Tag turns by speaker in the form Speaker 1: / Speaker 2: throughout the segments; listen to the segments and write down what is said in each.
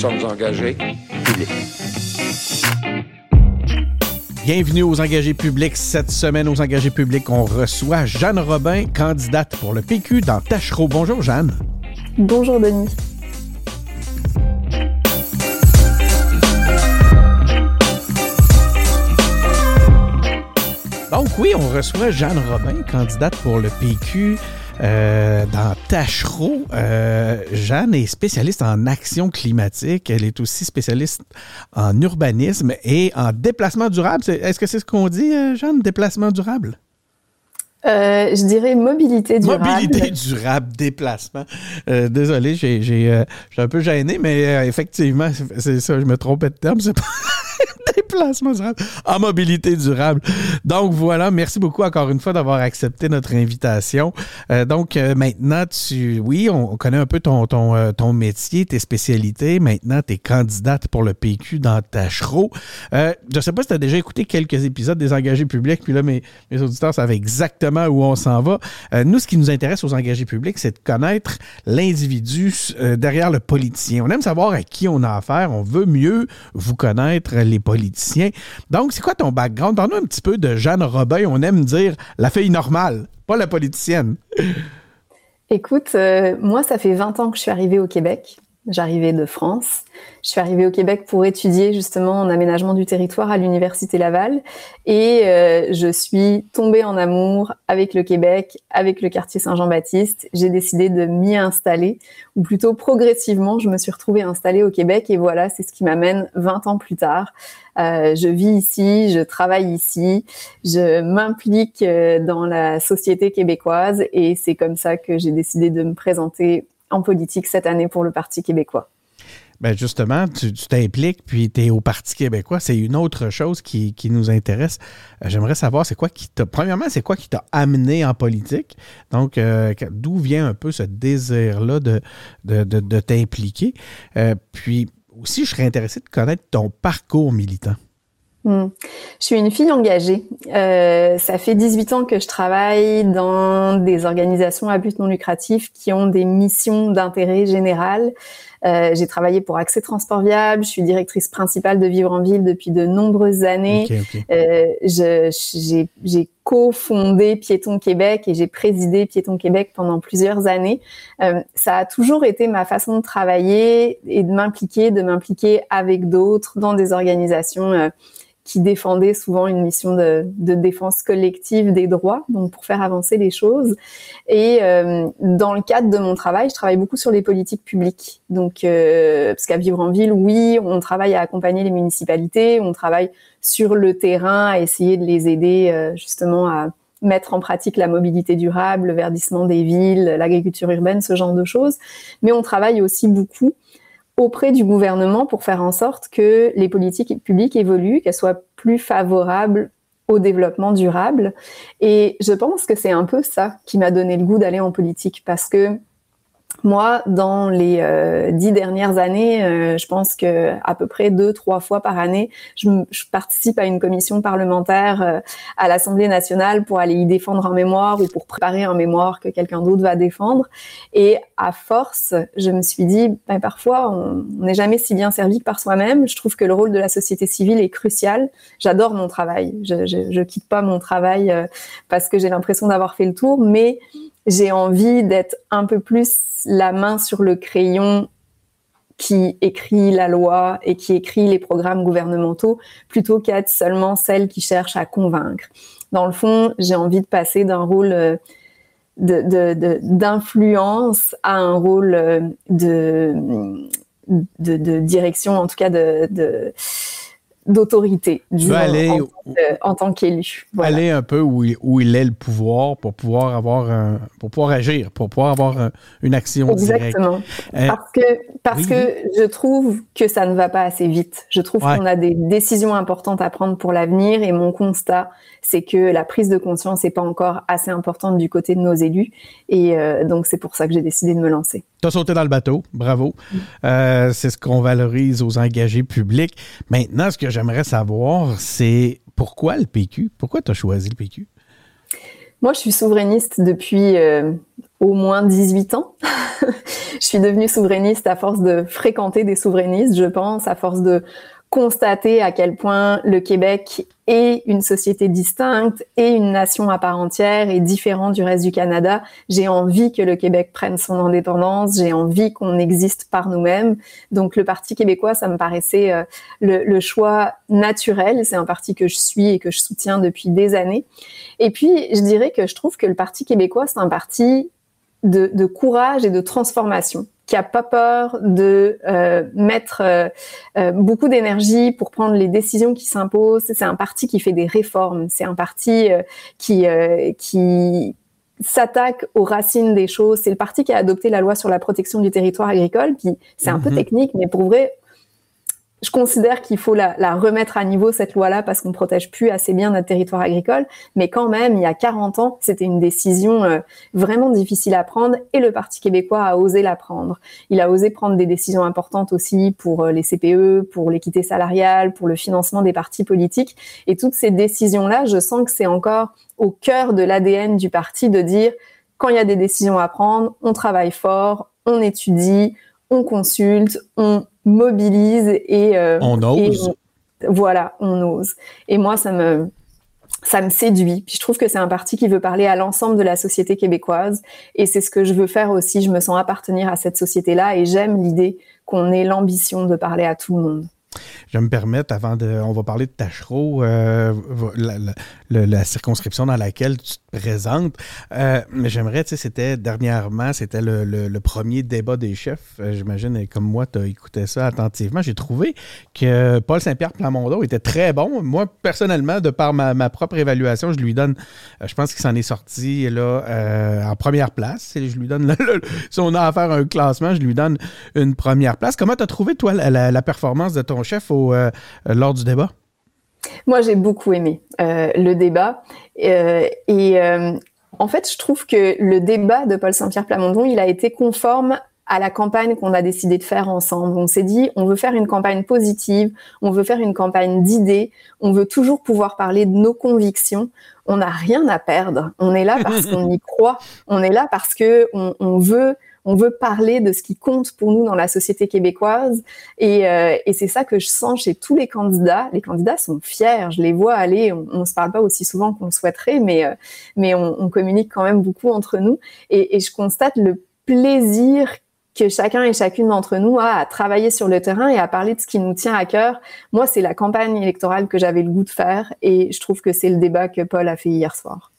Speaker 1: sommes engagés publics.
Speaker 2: Bienvenue aux engagés publics. Cette semaine, aux engagés publics, on reçoit Jeanne Robin, candidate pour le PQ dans Tachereau. Bonjour, Jeanne.
Speaker 3: Bonjour, Denis.
Speaker 2: Donc oui, on reçoit Jeanne Robin, candidate pour le PQ. Euh, dans Tachereau, euh, Jeanne est spécialiste en action climatique. Elle est aussi spécialiste en urbanisme et en déplacement durable. Est-ce que c'est ce qu'on dit, euh, Jeanne, déplacement durable?
Speaker 3: Je dirais mobilité durable.
Speaker 2: Mobilité durable, déplacement. désolé, j'ai, j'ai, je suis un peu gêné, mais effectivement, c'est ça, je me trompais de terme. C'est pas... Déplacement durable. En mobilité durable. Donc voilà, merci beaucoup encore une fois d'avoir accepté notre invitation. Euh, donc euh, maintenant, tu, oui, on, connaît un peu ton, ton, euh, ton métier, tes spécialités. Maintenant, tu es candidate pour le PQ dans Tachereau. je ne sais pas si tu as déjà écouté quelques épisodes des engagés publics, puis là, mes, mes auditeurs savent exactement où on s'en va. nous, ce qui nous intéresse aux engagés publics, c'est de connaître l'individu derrière le politicien. On aime savoir à qui on a affaire. On veut mieux vous connaître les politiciens. Donc, c'est quoi ton background? Donne-nous un petit peu de Jeanne Robin. On aime dire la fille normale, pas la politicienne.
Speaker 3: Écoute, euh, moi, ça fait 20 ans que je suis arrivée au Québec. J'arrivais de France. Je suis arrivée au Québec pour étudier justement en aménagement du territoire à l'Université Laval. Et euh, je suis tombée en amour avec le Québec, avec le quartier Saint-Jean-Baptiste. J'ai décidé de m'y installer, ou plutôt progressivement, je me suis retrouvée installée au Québec. Et voilà, c'est ce qui m'amène 20 ans plus tard. Euh, je vis ici, je travaille ici, je m'implique euh, dans la société québécoise. Et c'est comme ça que j'ai décidé de me présenter en politique cette année pour le Parti québécois?
Speaker 2: Ben justement, tu t'impliques, puis tu es au Parti québécois. C'est une autre chose qui, nous intéresse. Euh, j'aimerais savoir, c'est quoi qui t'a. Premièrement, c'est quoi qui t'a amené en politique? Donc, euh, d'où vient un peu ce désir-là de, de, t'impliquer? Euh, puis aussi, je serais intéressé de connaître ton parcours militant.
Speaker 3: Hmm. Je suis une fille engagée. Euh, ça fait 18 ans que je travaille dans des organisations à but non lucratif qui ont des missions d'intérêt général. Euh, j'ai travaillé pour Accès Transport Viable. Je suis directrice principale de Vivre en Ville depuis de nombreuses années. Euh, j'ai cofondé Piéton Québec et j'ai présidé Piéton Québec pendant plusieurs années. Euh, ça a toujours été ma façon de travailler et de m'impliquer, de m'impliquer avec d'autres dans des organisations qui défendait souvent une mission de, défense collective des droits, donc pour faire avancer les choses. Et euh, dans le cadre de mon travail, je travaille beaucoup sur les politiques publiques. Donc, euh, parce qu'à Vivre en Ville, oui, on travaille à accompagner les municipalités, on travaille sur le terrain à essayer de les aider euh, justement à mettre en pratique la mobilité durable, le verdissement des villes, l'agriculture urbaine, ce genre de choses. Mais on travaille aussi beaucoup auprès du gouvernement pour faire en sorte que les politiques publiques évoluent, qu'elles soient plus favorables au développement durable. Et je pense que c'est un peu ça qui m'a donné le goût d'aller en politique parce que moi, dans les euh, dix dernières années, euh, je pense que à peu près deux, trois fois par année, je, participe à une commission parlementaire euh, à l'Assemblée nationale pour aller y défendre un mémoire ou pour préparer un mémoire que quelqu'un d'autre va défendre. Et à force, je me suis dit, ben, parfois, on n'est jamais si bien servi que par soi-même. Je trouve que le rôle de la société civile est crucial. J'adore mon travail. Je, je, je quitte pas mon travail parce que j'ai l'impression d'avoir fait le tour, mais j'ai envie d'être un peu plus la main sur le crayon qui écrit la loi et qui écrit les programmes gouvernementaux plutôt qu'être seulement celle qui cherche à convaincre. Dans le fond, j'ai envie de passer d'un rôle euh, d'influence à un rôle euh, de, de, direction, en tout cas de d'autorité
Speaker 2: aller
Speaker 3: en, tant qu'élu.
Speaker 2: Aller un peu où il, où il est le pouvoir pour pouvoir avoir un, pour pouvoir agir, pour pouvoir avoir une action
Speaker 3: Exactement. Euh, parce que parce que je trouve que ça ne va pas assez vite. Je trouve qu'on a des décisions importantes à prendre pour l'avenir et mon constat c'est que la prise de conscience n'est pas encore assez importante du côté de nos élus et euh, donc c'est pour ça que j'ai décidé de me lancer.
Speaker 2: Tu as sauté dans le bateau, bravo. Mm. Euh, c'est ce qu'on valorise aux engagés publics. Maintenant, ce que j'aimerais savoir, c'est pourquoi le PQ? Pourquoi tu as choisi le PQ?
Speaker 3: Moi, je suis souverainiste depuis euh, au moins 18 ans. je suis devenue souverainiste à force de fréquenter des souverainistes, je pense, à force de constater à quel point le Québec est une société distincte et une nation à part entière et différente du reste du Canada. J'ai envie que le Québec prenne son indépendance, j'ai envie qu'on existe par nous-mêmes. Donc le Parti québécois, ça me paraissait euh, le, choix naturel. C'est un parti que je suis et que je soutiens depuis des années. Et puis, je dirais que je trouve que le Parti québécois, c'est un parti de courage et de transformation qui a pas peur de euh, mettre euh, euh, beaucoup d'énergie pour prendre les décisions qui s'imposent. C'est un parti qui fait des réformes. C'est un parti qui qui s'attaque aux racines des choses. C'est le parti qui a adopté la loi sur la protection du territoire agricole. Puis c'est un peu mhm. technique, mais pour vrai, je considère qu'il faut la, la, remettre à niveau cette loi-là parce qu'on protège plus assez bien notre territoire agricole. Mais quand même, il y a 40 ans, c'était une décision euh, vraiment difficile à prendre et le Parti québécois a osé la prendre. Il a osé prendre des décisions importantes aussi pour euh, les CPE, pour l'équité salariale, pour le financement des partis politiques. Et toutes ces décisions-là, je sens que c'est encore au cœur de l'ADN du parti de dire quand il y a des décisions à prendre, on travaille fort, on étudie, on consulte, on mobilise et
Speaker 2: euh, on ose.
Speaker 3: voilà, on ose. Et moi, ça me ça me séduit. Puis je trouve que c'est un parti qui veut parler à l'ensemble de la société québécoise et c'est ce que je veux faire aussi. Je me sens appartenir à cette société-là et j'aime l'idée qu'on ait l'ambition de parler à tout le monde.
Speaker 2: Je vais me permettre, avant de. On va parler de Tachereau, euh, la, circonscription dans laquelle tu te présentes. Euh, mais j'aimerais, tu sais, c'était dernièrement, c'était le, premier débat des chefs. Euh, j'imagine, comme moi, tu as écouté ça attentivement. J'ai trouvé que Paul Saint-Pierre Plamondon était très bon. Moi, personnellement, de par ma, propre évaluation, je lui donne. je pense qu'il s'en est sorti là en première place. Je lui donne. si on a à faire un classement, je lui donne une première place. Comment tu as trouvé, toi, la performance de ton chef au, euh, lors du débat?
Speaker 3: Moi, j'ai beaucoup aimé euh, le débat. Euh, et en fait, je trouve que le débat de Paul Saint-Pierre Plamondon, il a été conforme à la campagne qu'on a décidé de faire ensemble. On s'est dit, on veut faire une campagne positive, on veut faire une campagne d'idées, on veut toujours pouvoir parler de nos convictions. On n'a rien à perdre. On est là parce qu'on y croit. On est là parce que on veut on veut parler de ce qui compte pour nous dans la société québécoise. Et, euh, et c'est ça que je sens chez tous les candidats. Les candidats sont fiers. Je les vois aller. On ne se parle pas aussi souvent qu'on le souhaiterait, mais, euh, mais on, communique quand même beaucoup entre nous. Et je constate le plaisir que chacun et chacune d'entre nous a à travailler sur le terrain et à parler de ce qui nous tient à cœur. Moi, c'est la campagne électorale que j'avais le goût de faire et je trouve que c'est le débat que Paul a fait hier soir.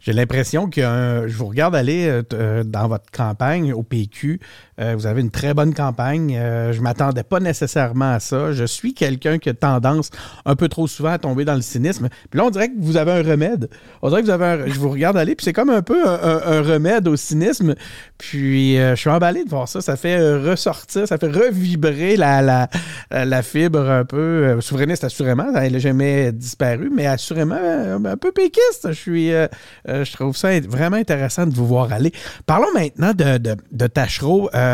Speaker 2: J'ai l'impression que je vous regarde aller euh, euh, dans votre campagne au PQ. Euh, vous avez une très bonne campagne. je m'attendais pas nécessairement à ça. Je suis quelqu'un qui a tendance un peu trop souvent à tomber dans le cynisme. Puis là, on dirait que vous avez un remède. On dirait que vous avez un, je vous regarde aller, puis c'est comme un peu un, remède au cynisme. Puis je suis emballé de voir ça. Ça fait ressortir, ça fait revibrer la, la, la fibre un peu souverainiste, assurément. Elle n'a jamais disparu, mais assurément un peu péquiste. Je suis euh, je trouve ça vraiment intéressant de vous voir aller. Parlons maintenant de, de, Tachereau. Euh,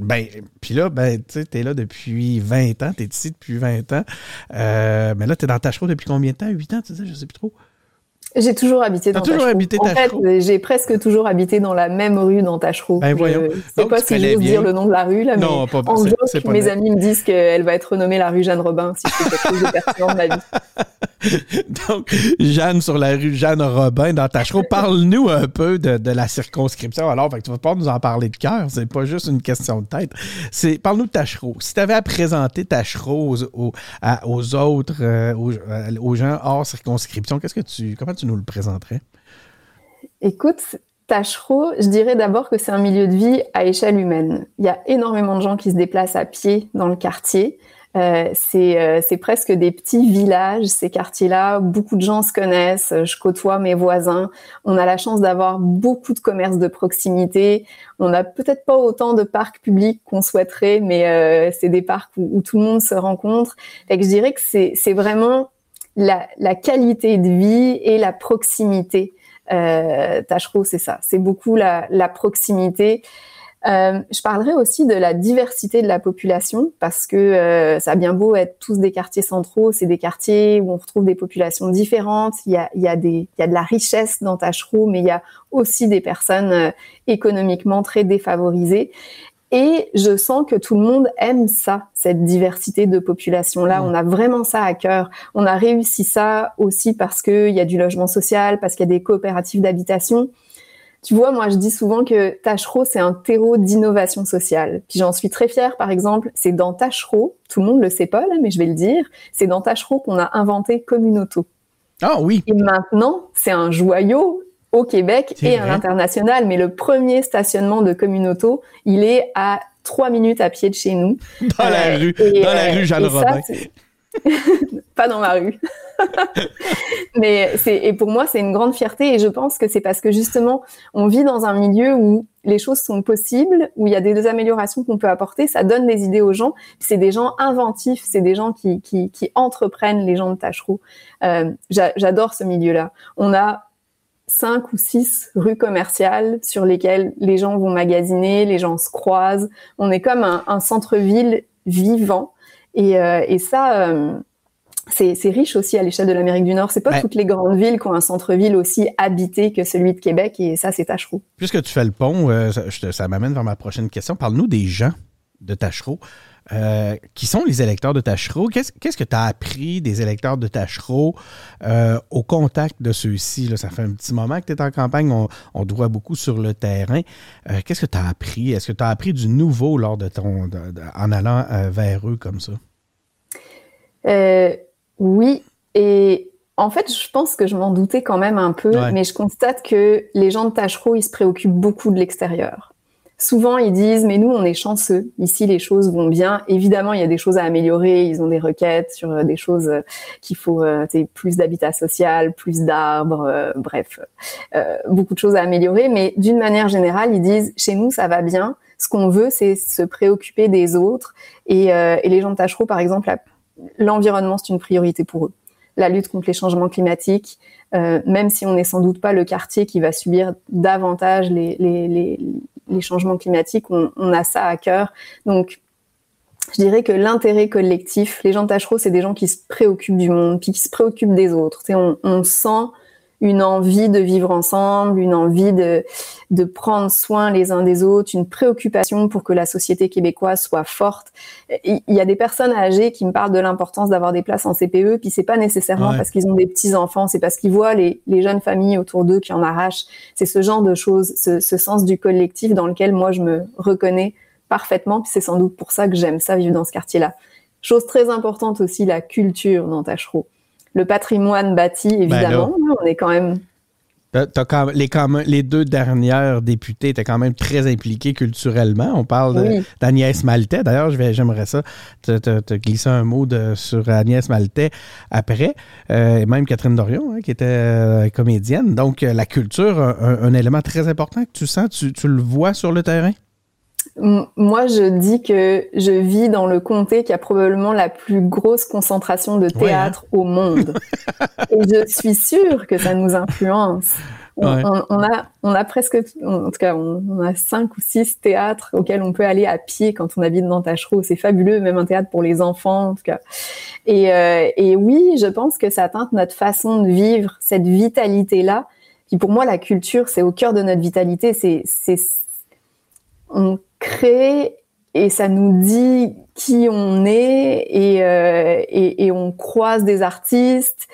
Speaker 2: ben, puis là, ben, tu es là depuis 20 ans, tu es ici depuis 20 ans. Euh, mais là, tu es dans Tachereau depuis combien de temps? 8 ans, tu sais, je sais plus trop.
Speaker 3: J'ai toujours habité dans toujours habité En fait, j'ai presque toujours habité dans la même rue dans Tachereau.
Speaker 2: Ben voyons.
Speaker 3: Je sais pas si je dire le nom de la rue, là, non, mais pas, en joke, mes amis me disent qu'elle va être renommée la rue Jeanne Robin si je fais quelque chose de pertinent de ma vie.
Speaker 2: Donc, Jeanne sur la rue Jeanne Robin dans Tachereau. Parle-nous un peu de, la circonscription. Alors, fait que tu vas pas nous en parler de cœur, c'est pas juste une question de tête. C'est Parle-nous de Tachereau. Si tu avais à présenter Tachereau aux, aux, autres, euh, euh, aux, gens hors circonscription, qu'est-ce que tu, comment tu nous le présenterais?
Speaker 3: Écoute, Tachereau, je dirais d'abord que c'est un milieu de vie à échelle humaine. Il y a énormément de gens qui se déplacent à pied dans le quartier. Euh, euh, c'est presque des petits villages, ces quartiers-là. Beaucoup de gens se connaissent. Je côtoie mes voisins. On a la chance d'avoir beaucoup de commerces de proximité. On n'a peut-être pas autant de parcs publics qu'on souhaiterait, mais euh, c'est des parcs où, tout le monde se rencontre. Je dirais que c'est vraiment la, qualité de vie et la proximité. Euh, c'est ça. C'est beaucoup la, la proximité. Euh, je parlerai aussi de la diversité de la population parce que euh, ça a bien beau être tous des quartiers centraux, c'est des quartiers où on retrouve des populations différentes. Il y a, il y a, des, il y a de la richesse dans Tachereau, mais il y a aussi des personnes euh, économiquement très défavorisées. Et je sens que tout le monde aime ça, cette diversité de population-là. Mmh. On a vraiment ça à cœur. On a réussi ça aussi parce qu'il y a du logement social, parce qu'il y a des coopératives d'habitation. Tu vois, moi, je dis souvent que Tachereau, c'est un terreau d'innovation sociale. Puis j'en suis très fière, par exemple, c'est dans Tachereau, tout le monde le sait pas, là, mais je vais le dire, c'est dans Tachereau qu'on a inventé Communauto.
Speaker 2: Ah oui.
Speaker 3: Et maintenant, c'est un joyau au Québec et à l'international. Mais le premier stationnement de Communauto, il est à trois minutes à pied de chez nous.
Speaker 2: Dans la euh, rue, dans la rue Jeanne Robin.
Speaker 3: pas dans ma rue. Mais c'est et pour moi c'est une grande fierté et je pense que c'est parce que justement on vit dans un milieu où les choses sont possibles, où il y a des améliorations qu'on peut apporter, ça donne des idées aux gens. C'est des gens inventifs, c'est des gens qui, qui, qui, entreprennent les gens de Tachereau. Euh, J'adore ce milieu-là. On a cinq ou six rues commerciales sur lesquelles les gens vont magasiner, les gens se croisent. On est comme un, un centre-ville vivant. Et, euh, et ça, euh, c'est riche aussi à l'échelle de l'Amérique du Nord. C'est pas toutes les grandes villes qui ont un centre-ville aussi habité que celui de Québec, et ça, c'est Tachereau.
Speaker 2: Puisque tu fais le pont, euh, ça, m'amène vers ma prochaine question. Parle-nous des gens de Tachereau. Euh, qui sont les électeurs de Tachereau? Qu'est-ce que tu as appris des électeurs de Tachereau euh, au contact de ceux-ci? Ça fait un petit moment que tu es en campagne, on, on doit beaucoup sur le terrain. Qu'est-ce que tu as appris? Est-ce que tu as appris du nouveau lors de ton en allant vers eux comme ça?
Speaker 3: Oui, et en fait, je pense que je m'en doutais quand même un peu, mais je constate que les gens de Tachereau, ils se préoccupent beaucoup de l'extérieur. Souvent, ils disent, mais nous, on est chanceux. Ici, les choses vont bien. Évidemment, il y a des choses à améliorer. Ils ont des requêtes sur euh, des choses euh, qu'il faut, euh, plus d'habitat social, plus d'arbres, bref, beaucoup de choses à améliorer. Mais d'une manière générale, ils disent, chez nous, ça va bien. Ce qu'on veut, c'est se préoccuper des autres. Et, les gens de Tachereau, par exemple, l'environnement, c'est une priorité pour eux. La lutte contre les changements climatiques, même si on n'est sans doute pas le quartier qui va subir davantage les, les, les, les changements climatiques, on, on, a ça à cœur. Donc, je dirais que l'intérêt collectif, les gens de Tachereau, c'est des gens qui se préoccupent du monde, puis qui se préoccupent des autres. On, on sent une envie de vivre ensemble, une envie de, de prendre soin les uns des autres, une préoccupation pour que la société québécoise soit forte. Il y a des personnes âgées qui me parlent de l'importance d'avoir des places en CPE, puis c'est pas nécessairement parce qu'ils ont des petits enfants, c'est parce qu'ils voient les, les, jeunes familles autour d'eux qui en arrachent. C'est ce genre de choses, ce, ce, sens du collectif dans lequel moi je me reconnais parfaitement, puis c'est sans doute pour ça que j'aime ça vivre dans ce quartier-là. Chose très importante aussi, la culture dans Tachereau le patrimoine bâti, ben évidemment. on est quand même.
Speaker 2: les, les, deux dernières députées étaient quand même très impliquées culturellement. On parle d'Agnès Maltais. D'ailleurs, j'aimerais ça te, te, glisser un mot sur Agnès Maltais après. Euh, et même Catherine Dorion, hein, qui était euh, comédienne. Donc, euh, la culture, un, un, élément très important que tu sens, tu le vois sur le terrain?
Speaker 3: Moi, je dis que je vis dans le comté qui a probablement la plus grosse concentration de théâtre au monde. Et je suis sûre que ça nous influence. On, a, on a presque, en tout cas, on, a cinq ou six théâtres auxquels on peut aller à pied quand on habite dans Tachereau. C'est fabuleux, même un théâtre pour les enfants, en tout cas. Et, euh, et oui, je pense que ça teinte notre façon de vivre, cette vitalité-là. Puis pour moi, la culture, c'est au cœur de notre vitalité. C'est, c'est, on crée et ça nous dit qui on est et, euh, et, et, on croise des artistes.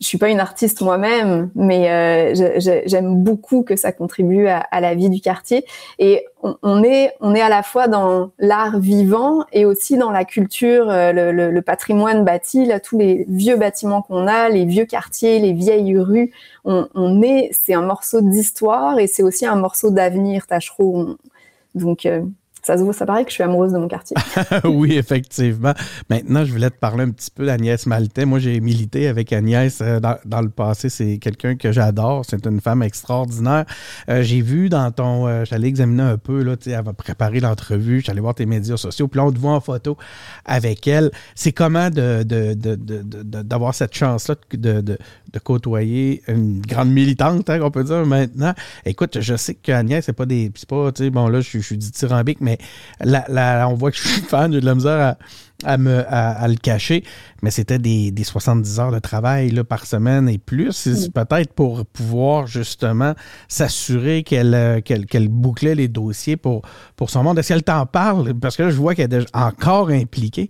Speaker 3: Je suis pas une artiste moi-même, mais euh, j'aime beaucoup que ça contribue à, la vie du quartier. Et on, est on est à la fois dans l'art vivant et aussi dans la culture, euh, le, patrimoine bâti, là tous les vieux bâtiments qu'on a, les vieux quartiers, les vieilles rues. On, on est, c'est un morceau d'histoire et c'est aussi un morceau d'avenir. Tachereau, donc, euh, Ça, se voit, ça paraît que je suis amoureuse de mon quartier.
Speaker 2: oui, effectivement. Maintenant, je voulais te parler un petit peu d'Agnès Maltais. Moi, j'ai milité avec Agnès euh, dans, le passé. C'est quelqu'un que j'adore. C'est une femme extraordinaire. Euh, j'ai vu dans ton... Euh, j'allais examiner un peu, là, elle va préparer l'entrevue. J'allais voir tes médias sociaux. Puis là, on te voit en photo avec elle. C'est comment de, d'avoir cette chance-là de, de, côtoyer une grande militante, hein, on peut dire maintenant? Écoute, je sais qu'Agnès, c'est pas des... C'est pas, bon, là, je, je suis dithyrambique, mais mais on voit que je suis fan, j'ai de la misère à, me, à, le cacher, mais c'était des, 70 heures de travail là, par semaine et plus. C'est peut-être pour pouvoir justement s'assurer qu'elle, qu'elle, bouclait les dossiers pour, pour son monde. Est-ce qu'elle t'en parle? Parce que là, je vois qu'elle est encore impliquée.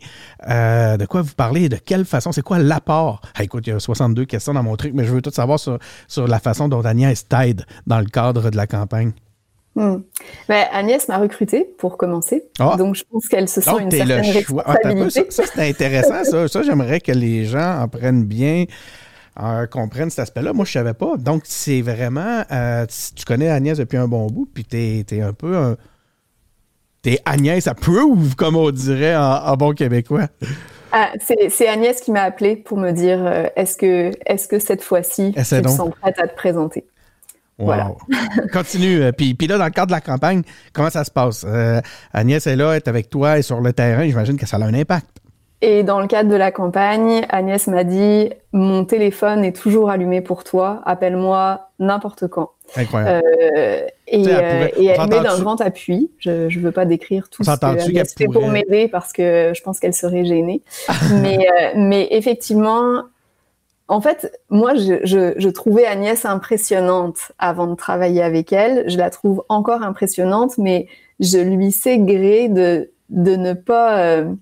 Speaker 2: Euh, de quoi vous parlez? De quelle façon? C'est quoi l'apport? écoute, il y a 62 questions dans mon truc, mais je veux tout savoir sur, sur la façon dont Agnès t'aide dans le cadre de la campagne.
Speaker 3: Hmm. Ben, Agnès m'a recruté pour commencer. Ah. Donc, je pense qu'elle se sent une certaine responsabilité.
Speaker 2: ça, c'est intéressant. ça, ça j'aimerais que les gens en prennent bien, comprennent cet aspect-là. Moi, je ne savais pas. Donc, c'est vraiment... Euh, tu connais Agnès depuis un bon bout, puis tu es, un peu un... T'es Agnès approve, comme on dirait en, bon québécois.
Speaker 3: Ah, c'est Agnès qui m'a appelé pour me dire euh, est-ce que, est que cette fois-ci, tu te sens prête à te présenter?
Speaker 2: Wow. Continue. Euh, puis, puis là, dans le cadre de la campagne, comment ça se passe? Euh, Agnès est là, est avec toi, et sur le terrain. J'imagine que ça a un impact.
Speaker 3: Et dans le cadre de la campagne, Agnès m'a dit Mon téléphone est toujours allumé pour toi, appelle-moi n'importe quand.
Speaker 2: Incroyable.
Speaker 3: Euh, et, elle, et elle met d'un grand appui. Je ne veux pas décrire tout ce qu'elle fait pour m'aider parce que je pense qu'elle serait gênée. mais, mais effectivement, en fait, moi, je, trouvais Agnès impressionnante avant de travailler avec elle. Je la trouve encore impressionnante, mais je lui sais gré de, ne pas euh,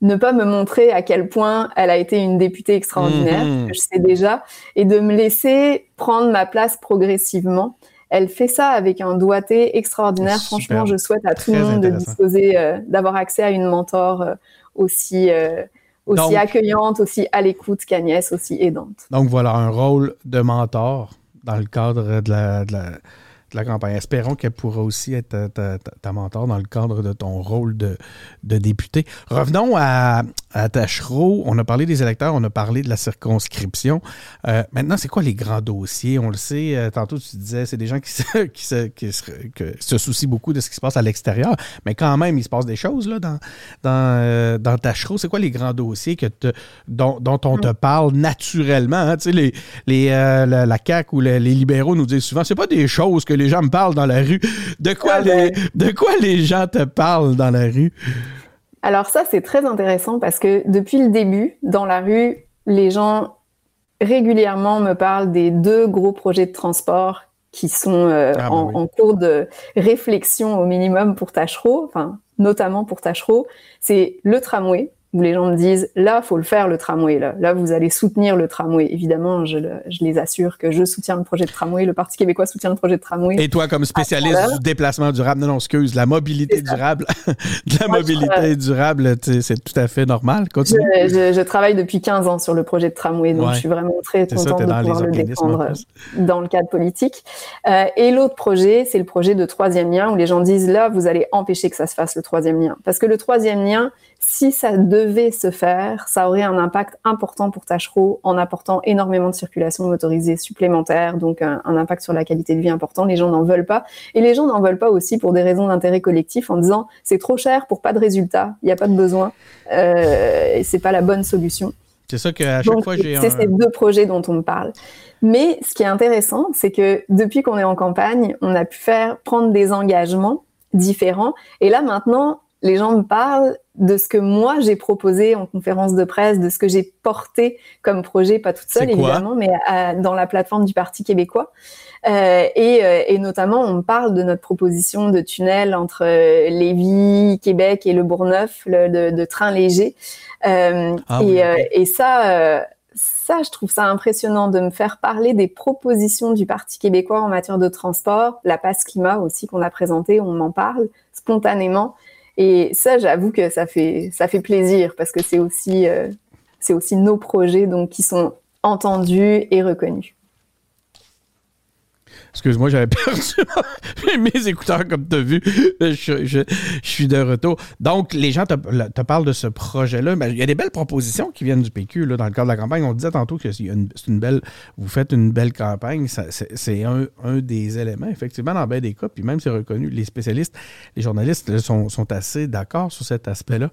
Speaker 3: ne pas me montrer à quel point elle a été une députée extraordinaire, mhm. je sais déjà, et de me laisser prendre ma place progressivement. Elle fait ça avec un doigté extraordinaire. Franchement, je souhaite à tout le monde de disposer, euh, d'avoir accès à une mentor euh, aussi aussi accueillante, aussi à l'écoute qu'Agnès, aussi aidante.
Speaker 2: Donc voilà, un rôle de mentor dans le cadre de la, la campagne. Espérons qu'elle pourra aussi être ta, mentor dans le cadre de ton rôle de, député. Revenons à, Tachereau. On a parlé des électeurs, on a parlé de la circonscription. Euh, maintenant, c'est quoi les grands dossiers? On le sait, euh, tantôt tu disais, c'est des gens qui, se, qui, se, soucient beaucoup de ce qui se passe à l'extérieur, mais quand même, il se passe des choses là, dans, dans, euh, Tachereau. C'est quoi les grands dossiers que dont, on te parle naturellement? Hein? Tu sais, les, les, la, la CAQ ou les, les libéraux nous disent souvent, c'est pas des choses que les les gens me parlent dans la rue. De quoi, ah les, ben. de quoi les gens te parlent dans la rue?
Speaker 3: Alors ça, c'est très intéressant parce que depuis le début, dans la rue, les gens régulièrement me parlent des deux gros projets de transport qui sont euh, ah, ben en, cours de réflexion au minimum pour Tachereau, enfin notamment pour Tachereau. C'est le tramway, où les gens me disent là, faut le faire le tramway. Là, là vous allez soutenir le tramway. Évidemment, je, les assure que je soutiens le projet de tramway. Le Parti québécois soutient le projet de tramway.
Speaker 2: Et toi, comme spécialiste du déplacement durable, non, non, excuse, la mobilité durable, la mobilité durable, c'est tout à fait normal.
Speaker 3: Continue. Je, travaille depuis 15 ans sur le projet de tramway, donc je suis vraiment très contente de pouvoir le défendre dans le cadre politique. Euh, et l'autre projet, c'est le projet de troisième lien où les gens disent là, vous allez empêcher que ça se fasse le troisième lien, parce que le troisième lien si ça devait se faire, ça aurait un impact important pour Tachereau en apportant énormément de circulation motorisée supplémentaire, donc un, impact sur la qualité de vie important. Les gens n'en veulent pas. Et les gens n'en veulent pas aussi pour des raisons d'intérêt collectif en disant c'est trop cher pour pas de résultat, il n'y a pas de besoin, euh, et c'est pas la bonne solution.
Speaker 2: C'est ça qu'à chaque fois j'ai.
Speaker 3: C'est ces deux projets dont on me parle. Mais ce qui est intéressant, c'est que depuis qu'on est en campagne, on a pu faire prendre des engagements différents. Et là maintenant, les gens me parlent de ce que moi j'ai proposé en conférence de presse, de ce que j'ai porté comme projet, pas toute seule évidemment, mais dans la plateforme du Parti québécois. Euh, et, euh, et, notamment, on parle de notre proposition de tunnel entre euh, Lévis, Québec et le Bourgneuf, le, de, de train léger. Euh, ah et, euh, et, ça, ça, je trouve ça impressionnant de me faire parler des propositions du Parti québécois en matière de transport, la passe climat aussi qu'on a présentée, on m'en parle spontanément. Et ça, j'avoue que ça fait, ça fait plaisir parce que c'est aussi, euh, c'est aussi nos projets donc, qui sont entendus et reconnus.
Speaker 2: Excuse-moi, j'avais perdu mes écouteurs comme tu as vu. Je, suis de retour. Donc, les gens te, parlent de ce projet-là. il y a des belles propositions qui viennent du PQ là, dans le cadre de la campagne. On disait tantôt que c'est une, belle, vous faites une belle campagne. C'est un, des éléments, effectivement, dans bien des cas. Puis même, c'est reconnu. Les spécialistes, les journalistes sont, assez d'accord sur cet aspect-là.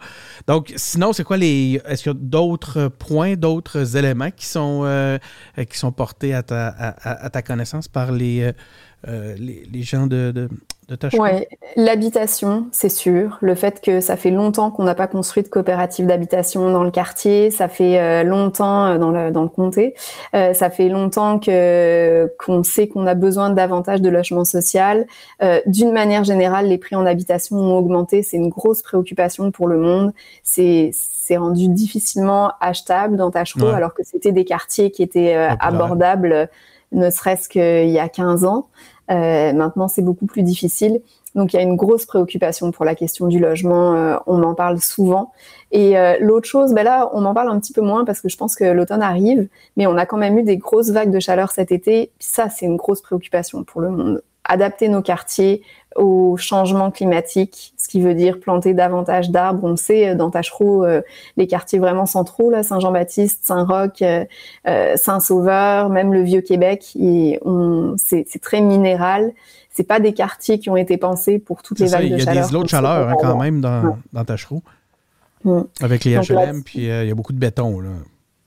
Speaker 2: Donc, sinon, c'est quoi les. Est-ce qu'il y a d'autres points, d'autres éléments qui sont, euh, qui sont portés à ta, à ta connaissance par les euh, les, gens de, de,
Speaker 3: Oui, l'habitation, c'est sûr. Le fait que ça fait longtemps qu'on n'a pas construit de coopérative d'habitation dans le quartier, ça fait euh, longtemps euh, dans le, dans le comté, ça fait longtemps que qu'on sait qu'on a besoin davantage de logement social. D'une manière générale, les prix en habitation ont augmenté. C'est une grosse préoccupation pour le monde. C'est c'est rendu difficilement achetable dans Tachereau, alors que c'était des quartiers qui étaient abordables ne serait-ce qu'il y a 15 ans. Euh, maintenant, c'est beaucoup plus difficile. Donc, il y a une grosse préoccupation pour la question du logement. Euh, on en parle souvent. Et euh, l'autre chose, ben là, on en parle un petit peu moins parce que je pense que l'automne arrive, mais on a quand même eu des grosses vagues de chaleur cet été. Ça, c'est une grosse préoccupation pour le monde. Adapter nos quartiers au changement climatique, ce qui veut dire planter davantage d'arbres. On sait euh, dans Tachereau, les quartiers vraiment centraux, là, Saint-Jean-Baptiste, Saint-Roch, Saint-Sauveur, même le Vieux-Québec, c'est très minéral c'est pas des quartiers qui ont été pensés pour toutes les vagues de chaleur.
Speaker 2: Il y a des lots de chaleur hein, quand même dans, dans Tachereau. Avec les HLM, puis euh, il y a beaucoup de béton. Là.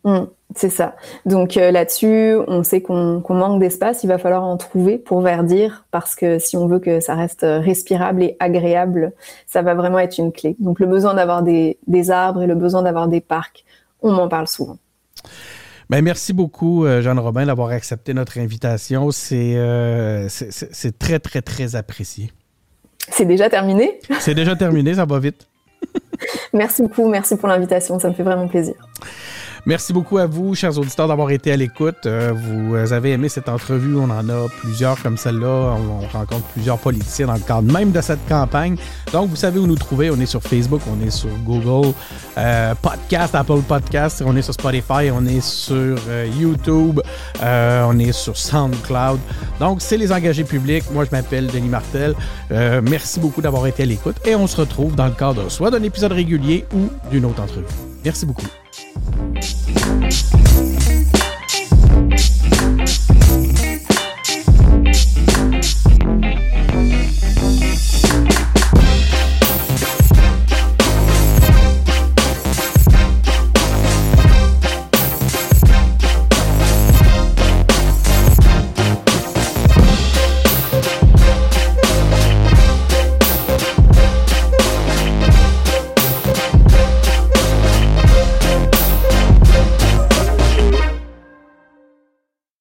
Speaker 3: Mm, c'est ça. Donc euh, là-dessus, on sait qu'on manque d'espace. Il va falloir en trouver pour verdir parce que si on veut que ça reste respirable et agréable, ça va vraiment être une clé. Donc le besoin d'avoir des, des, arbres et le besoin d'avoir des parcs, on m'en parle souvent.
Speaker 2: Ben, merci beaucoup, euh, Jeanne Robin, d'avoir accepté notre invitation. C'est très, très, très apprécié.
Speaker 3: C'est déjà terminé?
Speaker 2: C'est déjà terminé, ça va vite.
Speaker 3: merci beaucoup, merci pour l'invitation, ça me fait vraiment plaisir.
Speaker 2: Merci beaucoup à vous, chers auditeurs, d'avoir été à l'écoute. Euh, vous avez aimé cette entrevue. On en a plusieurs comme celle-là. On, rencontre plusieurs politiciens dans le cadre même de cette campagne. Donc, vous savez où nous trouver. On est sur Facebook, on est sur Google euh, Podcast, Apple Podcast, on est sur Spotify, on est sur euh, YouTube, on est sur SoundCloud. Donc, c'est les engagés publics. Moi, je m'appelle Denis Martel. merci beaucoup d'avoir été à l'écoute et on se retrouve dans le cadre soit d'un épisode régulier ou d'une autre entrevue. Merci beaucoup. Thank you.